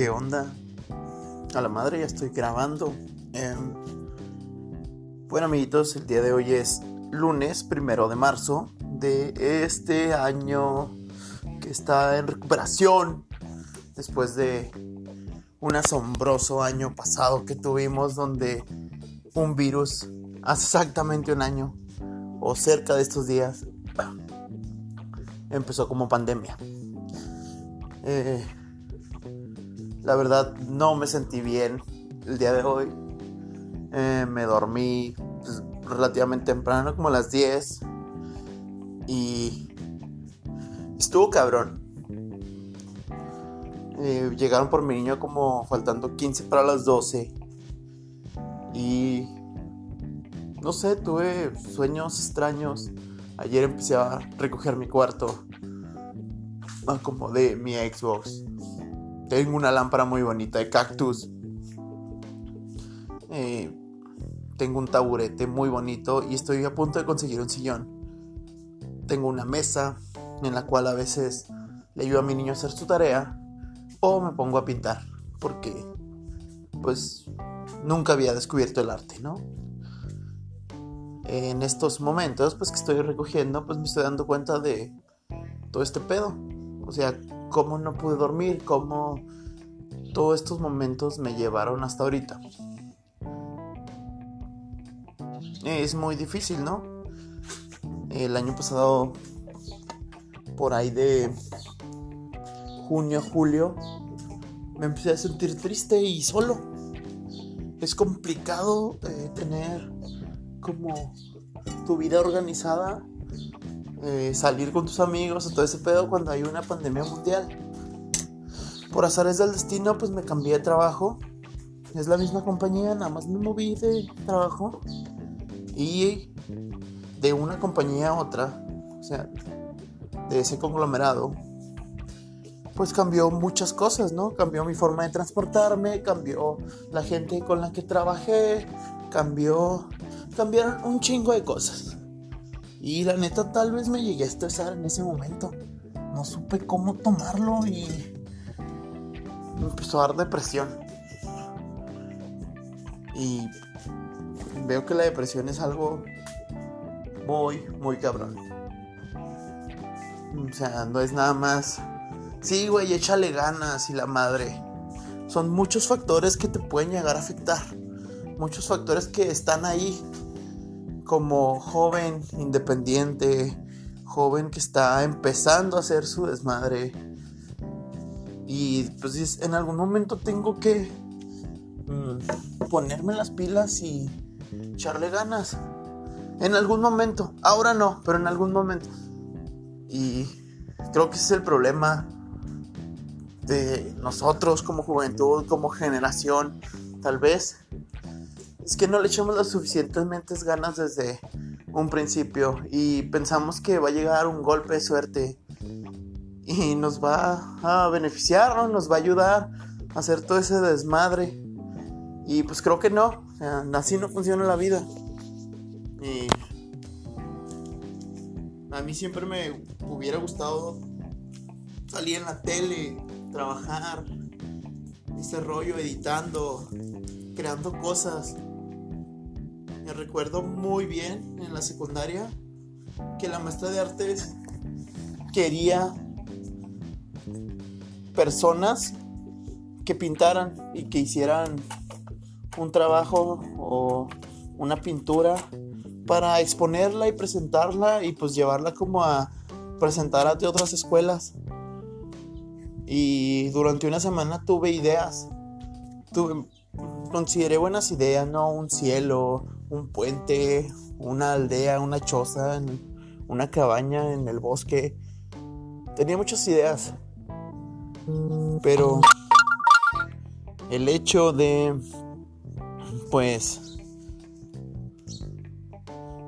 ¿Qué onda? A la madre ya estoy grabando. Em, bueno amiguitos, el día de hoy es lunes primero de marzo de este año que está en recuperación después de un asombroso año pasado que tuvimos donde un virus hace exactamente un año o cerca de estos días empezó como pandemia. Eh, la verdad no me sentí bien el día de hoy. Eh, me dormí pues, relativamente temprano, como a las 10. Y estuvo cabrón. Eh, llegaron por mi niño como faltando 15 para las 12. Y no sé, tuve sueños extraños. Ayer empecé a recoger mi cuarto. Como de mi Xbox. Tengo una lámpara muy bonita de cactus. Eh, tengo un taburete muy bonito y estoy a punto de conseguir un sillón. Tengo una mesa en la cual a veces le ayudo a mi niño a hacer su tarea o me pongo a pintar porque pues nunca había descubierto el arte, ¿no? En estos momentos pues que estoy recogiendo pues me estoy dando cuenta de todo este pedo. O sea, cómo no pude dormir, cómo todos estos momentos me llevaron hasta ahorita. Es muy difícil, ¿no? El año pasado, por ahí de junio, julio, me empecé a sentir triste y solo. Es complicado eh, tener como tu vida organizada eh, salir con tus amigos o todo ese pedo cuando hay una pandemia mundial. Por azares del destino, pues me cambié de trabajo. Es la misma compañía, nada más me moví de trabajo. Y de una compañía a otra, o sea, de ese conglomerado, pues cambió muchas cosas, ¿no? Cambió mi forma de transportarme, cambió la gente con la que trabajé, cambió, cambiaron un chingo de cosas. Y la neta tal vez me llegué a estresar en ese momento. No supe cómo tomarlo y me empezó a dar depresión. Y veo que la depresión es algo muy, muy cabrón. O sea, no es nada más. Sí, güey, échale ganas y la madre. Son muchos factores que te pueden llegar a afectar. Muchos factores que están ahí como joven independiente, joven que está empezando a hacer su desmadre. Y pues en algún momento tengo que mm, ponerme las pilas y echarle ganas. En algún momento. Ahora no, pero en algún momento. Y creo que ese es el problema de nosotros como juventud, como generación. Tal vez es que no le echamos las suficientemente ganas desde un principio y pensamos que va a llegar un golpe de suerte y nos va a beneficiar, nos va a ayudar a hacer todo ese desmadre. Y pues creo que no, así no funciona la vida. Y a mí siempre me hubiera gustado salir en la tele, trabajar, ese rollo, editando, creando cosas recuerdo muy bien en la secundaria que la maestra de artes quería personas que pintaran y que hicieran un trabajo o una pintura para exponerla y presentarla y pues llevarla como a presentar a otras escuelas. Y durante una semana tuve ideas. Tuve, consideré buenas ideas, ¿no? Un cielo, un puente, una aldea, una choza, una cabaña en el bosque. Tenía muchas ideas. Pero el hecho de, pues,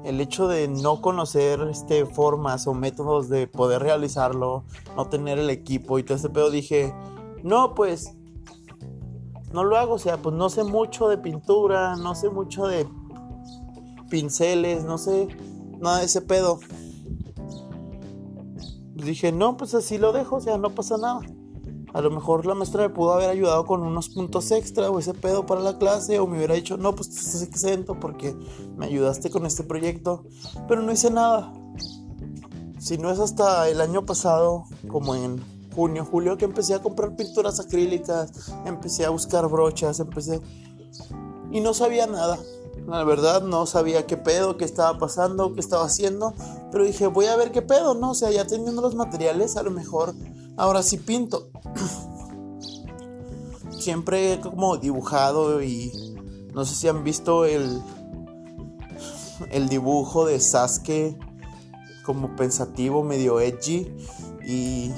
el hecho de no conocer este, formas o métodos de poder realizarlo, no tener el equipo y todo ese pedo, dije, no, pues, no lo hago, o sea, pues no sé mucho de pintura, no sé mucho de pinceles, no sé, nada de ese pedo. Dije, no, pues así lo dejo, o sea, no pasa nada. A lo mejor la maestra me pudo haber ayudado con unos puntos extra o ese pedo para la clase o me hubiera dicho, no, pues estás exento porque me ayudaste con este proyecto. Pero no hice nada. Si no es hasta el año pasado, como en junio, julio, que empecé a comprar pinturas acrílicas, empecé a buscar brochas, empecé... Y no sabía nada. La verdad no sabía qué pedo, qué estaba pasando, qué estaba haciendo. Pero dije, voy a ver qué pedo, ¿no? O sea, ya teniendo los materiales, a lo mejor ahora sí pinto. Siempre como dibujado y no sé si han visto el, el dibujo de Sasuke como pensativo, medio edgy. Y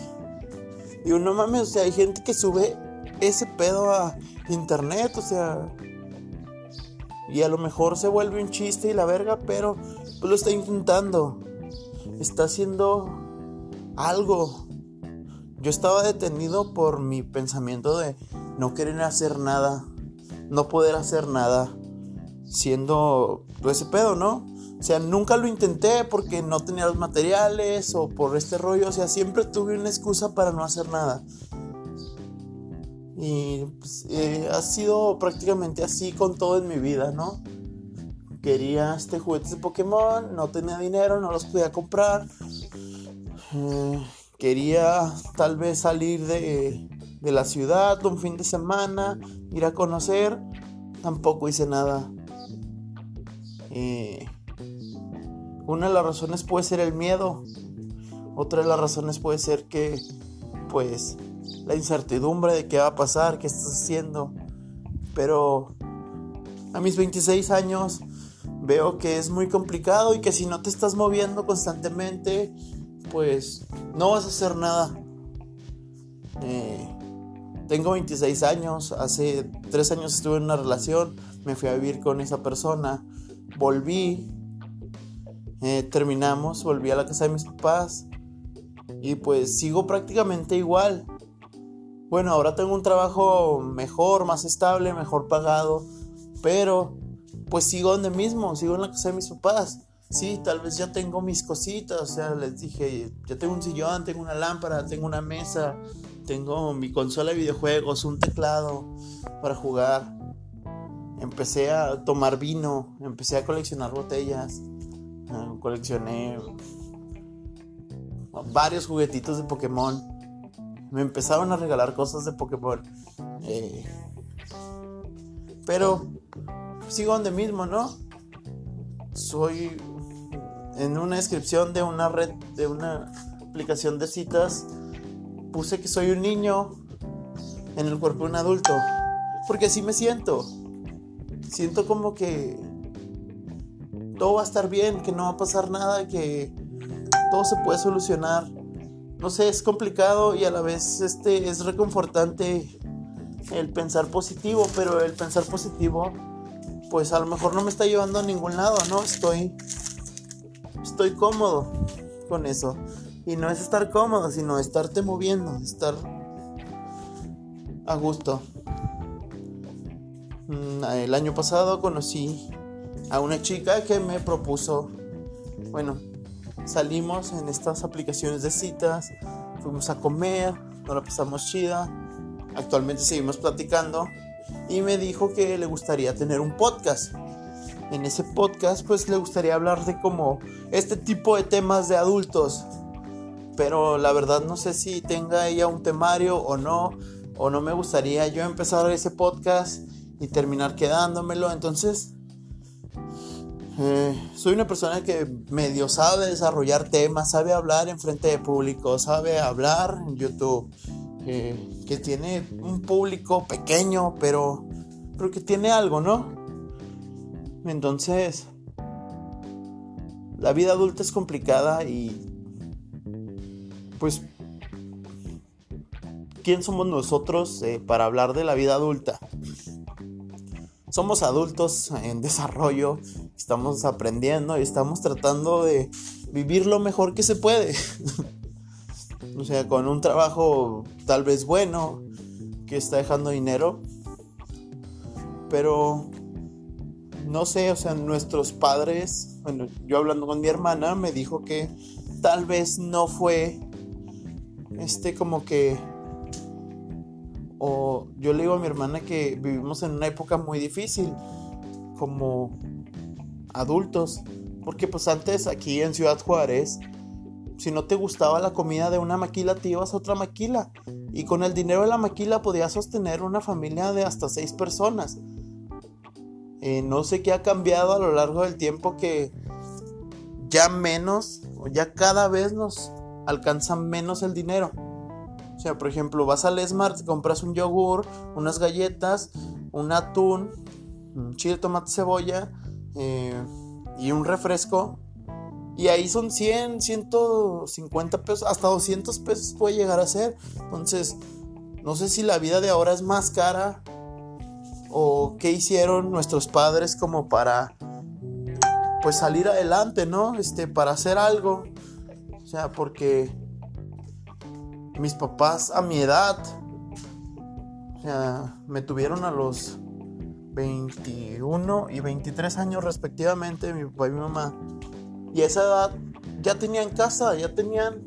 y no mames, o sea, hay gente que sube ese pedo a internet, o sea. Y a lo mejor se vuelve un chiste y la verga, pero pues lo está intentando. Está haciendo algo. Yo estaba detenido por mi pensamiento de no querer hacer nada, no poder hacer nada, siendo pues, ese pedo, ¿no? O sea, nunca lo intenté porque no tenía los materiales o por este rollo. O sea, siempre tuve una excusa para no hacer nada. Y pues, eh, ha sido prácticamente así con todo en mi vida, ¿no? Quería este juguete de Pokémon, no tenía dinero, no los podía comprar. Eh, quería tal vez salir de, de la ciudad un fin de semana, ir a conocer. Tampoco hice nada. Eh, una de las razones puede ser el miedo. Otra de las razones puede ser que, pues, la incertidumbre de qué va a pasar, qué estás haciendo. Pero a mis 26 años veo que es muy complicado y que si no te estás moviendo constantemente, pues no vas a hacer nada. Eh, tengo 26 años, hace 3 años estuve en una relación, me fui a vivir con esa persona, volví eh, terminamos, volví a la casa de mis papás y pues sigo prácticamente igual. Bueno, ahora tengo un trabajo mejor, más estable, mejor pagado, pero pues sigo donde mismo, sigo en la casa de mis papás. Sí, tal vez ya tengo mis cositas, o sea, les dije, ya tengo un sillón, tengo una lámpara, tengo una mesa, tengo mi consola de videojuegos, un teclado para jugar. Empecé a tomar vino, empecé a coleccionar botellas coleccioné varios juguetitos de Pokémon. Me empezaron a regalar cosas de Pokémon. Eh, pero sigo donde mismo, ¿no? Soy en una descripción de una red, de una aplicación de citas, puse que soy un niño en el cuerpo de un adulto. Porque así me siento. Siento como que todo va a estar bien, que no va a pasar nada, que todo se puede solucionar. No sé, es complicado y a la vez este es reconfortante el pensar positivo, pero el pensar positivo pues a lo mejor no me está llevando a ningún lado, ¿no? Estoy estoy cómodo con eso. Y no es estar cómodo, sino estarte moviendo, estar a gusto. Mm, el año pasado conocí a una chica que me propuso, bueno, salimos en estas aplicaciones de citas, fuimos a comer, nos la pasamos chida, actualmente seguimos platicando y me dijo que le gustaría tener un podcast. En ese podcast pues le gustaría hablar de como este tipo de temas de adultos, pero la verdad no sé si tenga ella un temario o no, o no me gustaría yo empezar ese podcast y terminar quedándomelo, entonces eh, soy una persona que medio sabe desarrollar temas, sabe hablar en frente de público, sabe hablar en YouTube, que tiene un público pequeño, pero, pero que tiene algo, ¿no? Entonces, la vida adulta es complicada y pues, ¿quién somos nosotros eh, para hablar de la vida adulta? Somos adultos en desarrollo, estamos aprendiendo y estamos tratando de vivir lo mejor que se puede. o sea, con un trabajo tal vez bueno, que está dejando dinero, pero no sé, o sea, nuestros padres, bueno, yo hablando con mi hermana, me dijo que tal vez no fue este como que O yo le digo a mi hermana que vivimos en una época muy difícil como adultos. Porque pues antes aquí en Ciudad Juárez, si no te gustaba la comida de una maquila, te ibas a otra maquila. Y con el dinero de la maquila podías sostener una familia de hasta seis personas. Eh, no sé qué ha cambiado a lo largo del tiempo que ya menos, o ya cada vez nos alcanza menos el dinero. O sea, por ejemplo, vas al Smart, compras un yogur, unas galletas, un atún, un chile, tomate, cebolla eh, y un refresco. Y ahí son 100, 150 pesos, hasta 200 pesos puede llegar a ser. Entonces, no sé si la vida de ahora es más cara o qué hicieron nuestros padres como para pues salir adelante, ¿no? Este, para hacer algo. O sea, porque mis papás a mi edad, o sea, me tuvieron a los 21 y 23 años respectivamente, mi papá y mi mamá. Y a esa edad ya tenían casa, ya tenían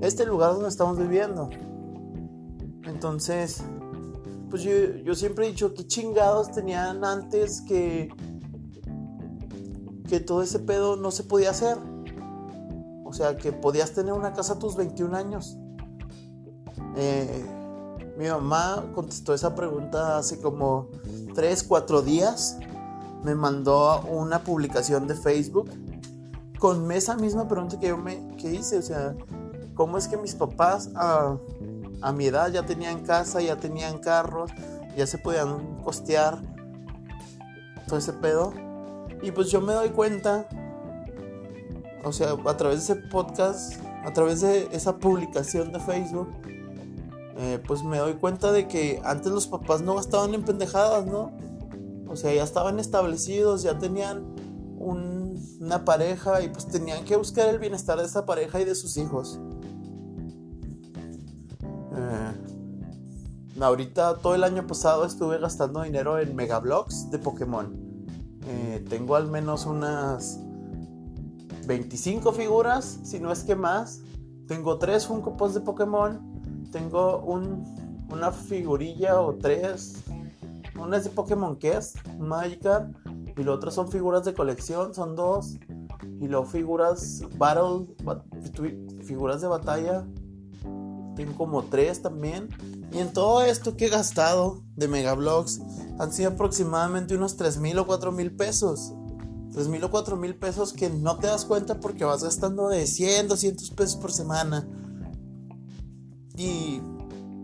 este lugar donde estamos viviendo. Entonces, pues yo, yo siempre he dicho, ¿qué chingados tenían antes que que todo ese pedo no se podía hacer. O sea, que podías tener una casa a tus 21 años. Eh, mi mamá contestó esa pregunta hace como 3, 4 días. Me mandó una publicación de Facebook con esa misma pregunta que yo me que hice. O sea, ¿cómo es que mis papás a, a mi edad ya tenían casa, ya tenían carros, ya se podían costear todo ese pedo? Y pues yo me doy cuenta, o sea, a través de ese podcast, a través de esa publicación de Facebook, eh, pues me doy cuenta de que antes los papás no gastaban en pendejadas, ¿no? O sea, ya estaban establecidos, ya tenían una pareja y pues tenían que buscar el bienestar de esa pareja y de sus hijos. Eh, ahorita todo el año pasado estuve gastando dinero en megablocks de Pokémon. Eh, tengo al menos unas 25 figuras, si no es que más. Tengo tres Funko de Pokémon. Tengo una figurilla o tres. Una es de Pokémon que es Magikarp. Y lo otro son figuras de colección, son dos. Y luego figuras Battle, figuras de batalla. Tengo como tres también. Y en todo esto que he gastado de Megablocks han sido aproximadamente unos 3 mil o 4 mil pesos. 3 mil o 4 mil pesos que no te das cuenta porque vas gastando de 100, 200 pesos por semana. Y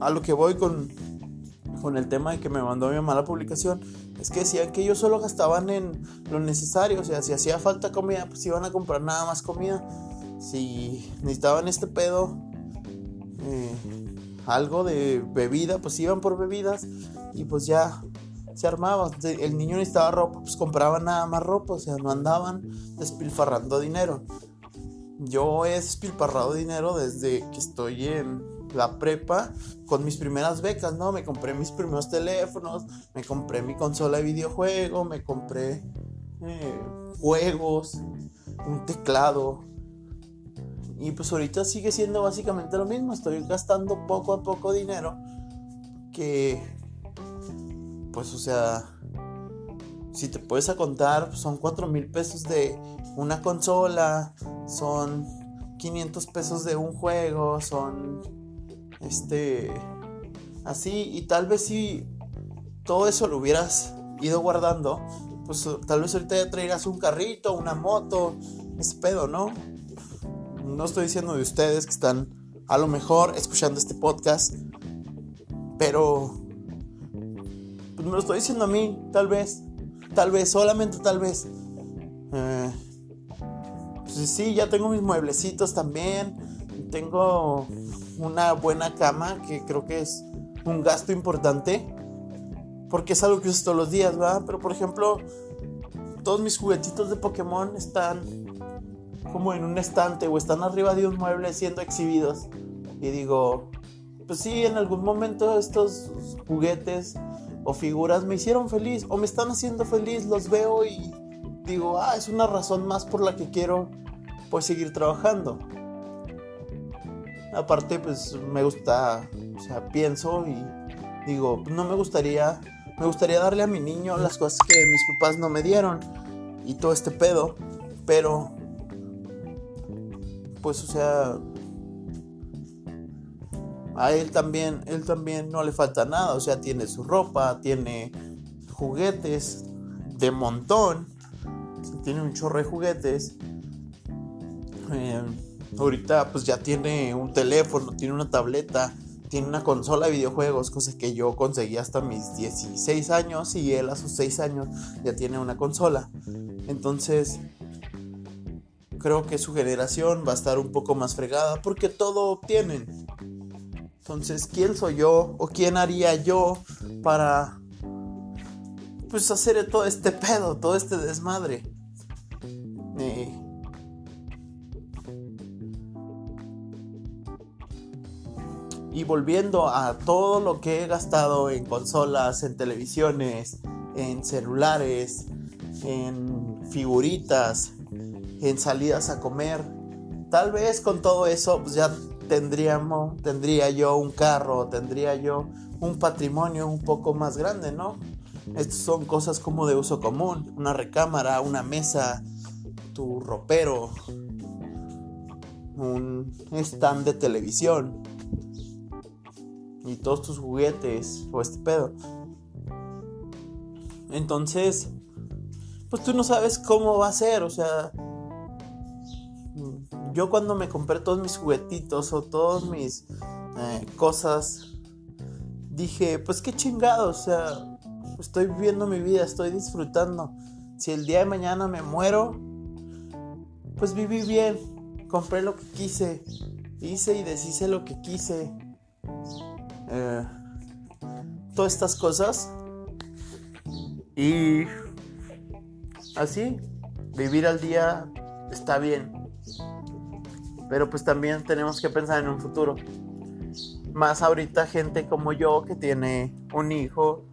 a lo que voy con, con el tema de que me mandó mi mamá la publicación, es que decían que ellos solo gastaban en lo necesario. O sea, si hacía falta comida, pues iban a comprar nada más comida. Si necesitaban este pedo, eh, algo de bebida, pues iban por bebidas y pues ya se armaba. El niño necesitaba ropa, pues compraba nada más ropa, o sea, no andaban despilfarrando dinero. Yo he despilfarrado dinero desde que estoy en la prepa con mis primeras becas, ¿no? Me compré mis primeros teléfonos, me compré mi consola de videojuego, me compré eh, juegos, un teclado, y pues ahorita sigue siendo básicamente lo mismo. Estoy gastando poco a poco dinero. Que, pues o sea, si te puedes a contar, son 4 mil pesos de una consola. Son 500 pesos de un juego. Son, este, así. Y tal vez si todo eso lo hubieras ido guardando, pues tal vez ahorita ya traigas un carrito, una moto, ese pedo, ¿no? no estoy diciendo de ustedes que están a lo mejor escuchando este podcast, pero pues me lo estoy diciendo a mí, tal vez, tal vez, solamente tal vez. Eh, pues sí, ya tengo mis mueblecitos también, tengo una buena cama que creo que es un gasto importante, porque es algo que uso todos los días, ¿verdad? Pero por ejemplo, todos mis juguetitos de Pokémon están como en un estante o están arriba de un mueble siendo exhibidos. Y digo, pues sí, en algún momento estos juguetes o figuras me hicieron feliz o me están haciendo feliz, los veo y digo, ah, es una razón más por la que quiero pues seguir trabajando. Aparte, pues me gusta, o sea, pienso y Digo, no me gustaría, me gustaría darle a mi niño las cosas que mis papás no me dieron y todo este pedo, pero pues o sea, a él también, él también no le falta nada, o sea, tiene su ropa, tiene juguetes de montón, tiene un chorro de juguetes. Eh, ahorita pues ya tiene un teléfono, tiene una tableta, tiene una consola de videojuegos, cosa que yo conseguí hasta mis 16 años y él a sus 6 años ya tiene una consola. Entonces, creo que su generación va a estar un poco más fregada porque todo obtienen. Entonces, ¿quién soy yo o quién haría yo para pues hacer todo este pedo, todo este desmadre? Y volviendo a todo lo que he gastado en consolas, en televisiones, en celulares, en figuritas, en salidas a comer, tal vez con todo eso pues ya tendríamos, tendría yo un carro, tendría yo un patrimonio un poco más grande, ¿no? Estas son cosas como de uso común, una recámara, una mesa, tu ropero, un stand de televisión y todos tus juguetes o este pedo. Entonces, pues tú no sabes cómo va a ser, o sea, yo cuando me compré todos mis juguetitos o todas mis eh, cosas, dije, pues qué chingado, o sea, estoy viviendo mi vida, estoy disfrutando. Si el día de mañana me muero, pues viví bien, compré lo que quise, hice y deshice lo que quise. Eh, todas estas cosas. Y así, vivir al día está bien. Pero pues también tenemos que pensar en un futuro. Más ahorita gente como yo que tiene un hijo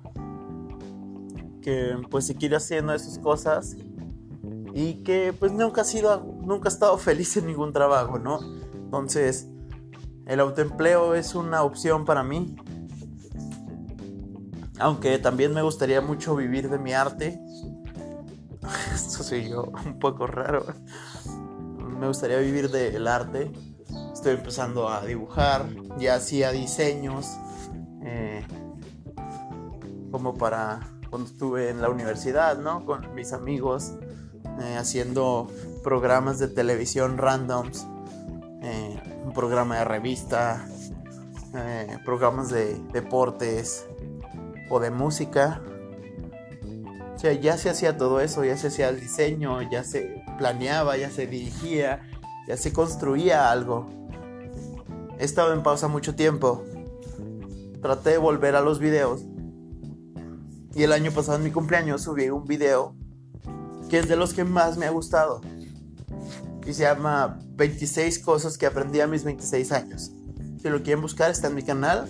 que pues se quiere haciendo esas cosas y que pues nunca ha sido nunca ha estado feliz en ningún trabajo, ¿no? Entonces, el autoempleo es una opción para mí. Aunque también me gustaría mucho vivir de mi arte. Esto soy yo, un poco raro me gustaría vivir del arte. Estoy empezando a dibujar, ya hacía diseños, eh, como para cuando estuve en la universidad, ¿no? Con mis amigos, eh, haciendo programas de televisión randoms, programa de revista, programas de deportes o de música. O sea, ya se hacía todo eso, ya se hacía el diseño, ya se planeaba, ya se dirigía, ya se construía algo. He estado en pausa mucho tiempo. Traté de volver a los videos. Y el año pasado en mi cumpleaños subí un video que es de los que más me ha gustado. Y se llama 26 cosas que aprendí a mis 26 años. Si lo quieren buscar está en mi canal.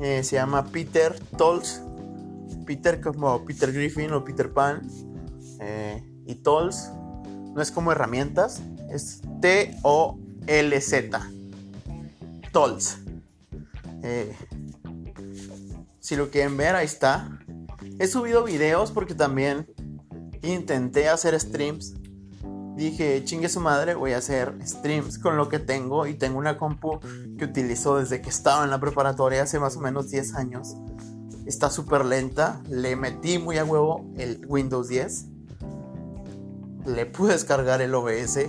Eh, se llama Peter Tolls Peter como Peter Griffin o Peter Pan. Eh, y Tools no es como herramientas, es T-O-L-Z. Tools. Eh, si lo quieren ver, ahí está. He subido videos porque también intenté hacer streams. Dije, chingue su madre, voy a hacer streams con lo que tengo. Y tengo una compu que utilizo desde que estaba en la preparatoria hace más o menos 10 años está súper lenta. Le metí muy a huevo el Windows 10. Le pude descargar el OBS.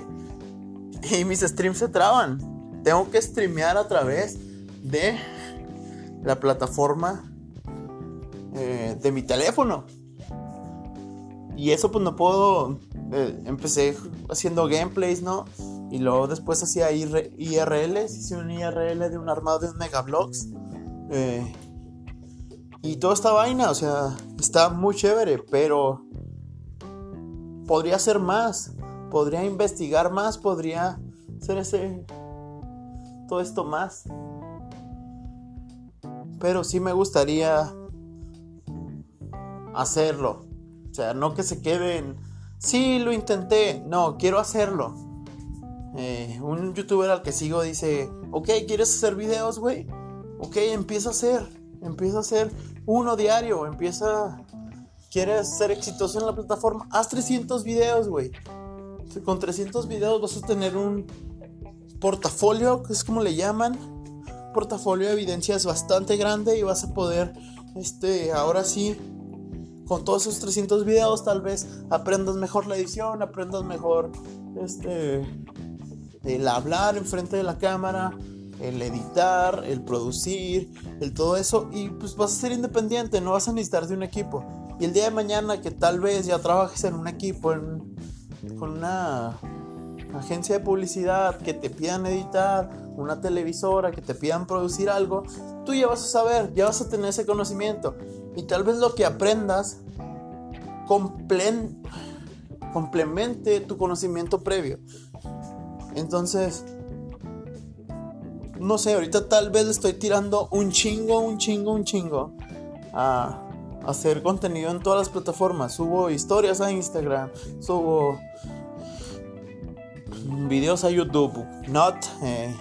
Y mis streams se traban. Tengo que streamear a través de la plataforma eh, de mi teléfono. Y eso pues no puedo... Eh, empecé haciendo gameplays, ¿no? Y luego después hacía IRLs. Hice un IRL de un armado de un Megablocks. Eh, y toda esta vaina, o sea, está muy chévere, pero podría ser más, podría investigar más, podría hacer ese todo esto más. Pero sí me gustaría hacerlo. Sea, no que se queden. Sí, lo intenté. No, quiero hacerlo. Eh, un youtuber al que sigo dice, ok, ¿quieres hacer videos, güey? Ok, empieza a hacer Empieza a hacer uno diario. Empieza. ¿Quieres ser exitoso en la plataforma? Haz 300 videos, güey. Con 300 videos vas a tener un portafolio, que es como le llaman. Portafolio de evidencias bastante grande y vas a poder, este, ahora sí, con todos esos 300 videos tal vez aprendas mejor la edición, aprendas mejor, este, el hablar enfrente de la cámara, el editar, el producir, el todo eso y pues vas a ser independiente, no vas a necesitar de un equipo. Y el día de mañana que tal vez ya trabajes en un equipo, con una agencia de publicidad, que te pidan editar, una televisora, que te pidan producir algo, tú ya vas a saber, ya vas a tener ese conocimiento. Y tal vez lo que aprendas complemente tu conocimiento previo. Entonces, no sé, ahorita tal vez estoy tirando un chingo, un chingo, un chingo a hacer contenido en todas las plataformas. Subo historias a Instagram, subo videos a YouTube. Not, eh,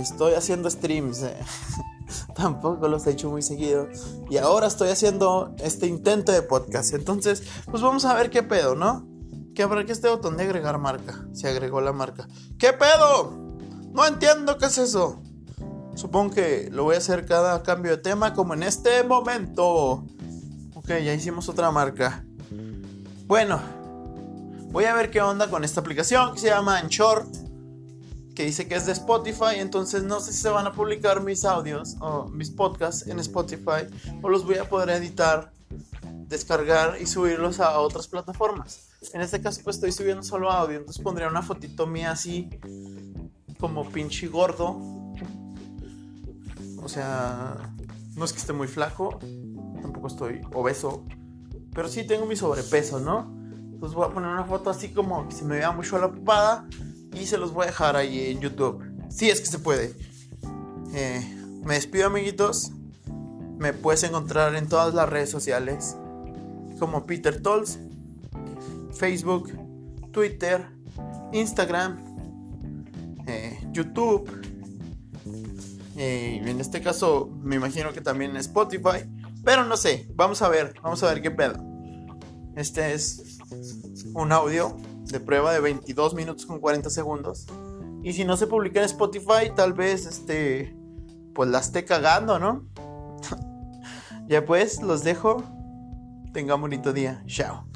estoy haciendo streams. Eh. Tampoco los he hecho muy seguido. Y ahora estoy haciendo este intento de podcast. Entonces, pues vamos a ver qué pedo, ¿no? Que habrá que este botón de agregar marca. Se agregó la marca. ¿Qué pedo? No entiendo qué es eso. Supongo que lo voy a hacer cada cambio de tema como en este momento. Ok, ya hicimos otra marca. Bueno, voy a ver qué onda con esta aplicación que se llama Anchor. Que dice que es de Spotify. Entonces no sé si se van a publicar mis audios o mis podcasts en Spotify. O los voy a poder editar, descargar y subirlos a otras plataformas. En este caso pues estoy subiendo solo audio, entonces pondría una fotito mía así como pinche gordo. O sea, no es que esté muy flaco, tampoco estoy obeso, pero sí tengo mi sobrepeso, ¿no? Entonces voy a poner una foto así como que se me vea mucho la papada y se los voy a dejar ahí en YouTube. Si es que se puede. Eh, me despido amiguitos. Me puedes encontrar en todas las redes sociales como Peter Tolls Facebook, Twitter, Instagram, eh, YouTube. Eh, en este caso me imagino que también Spotify. Pero no sé, vamos a ver, vamos a ver qué pedo. Este es un audio de prueba de 22 minutos con 40 segundos. Y si no se publica en Spotify, tal vez este pues la esté cagando, ¿no? ya pues, los dejo. Tenga un bonito día. Chao.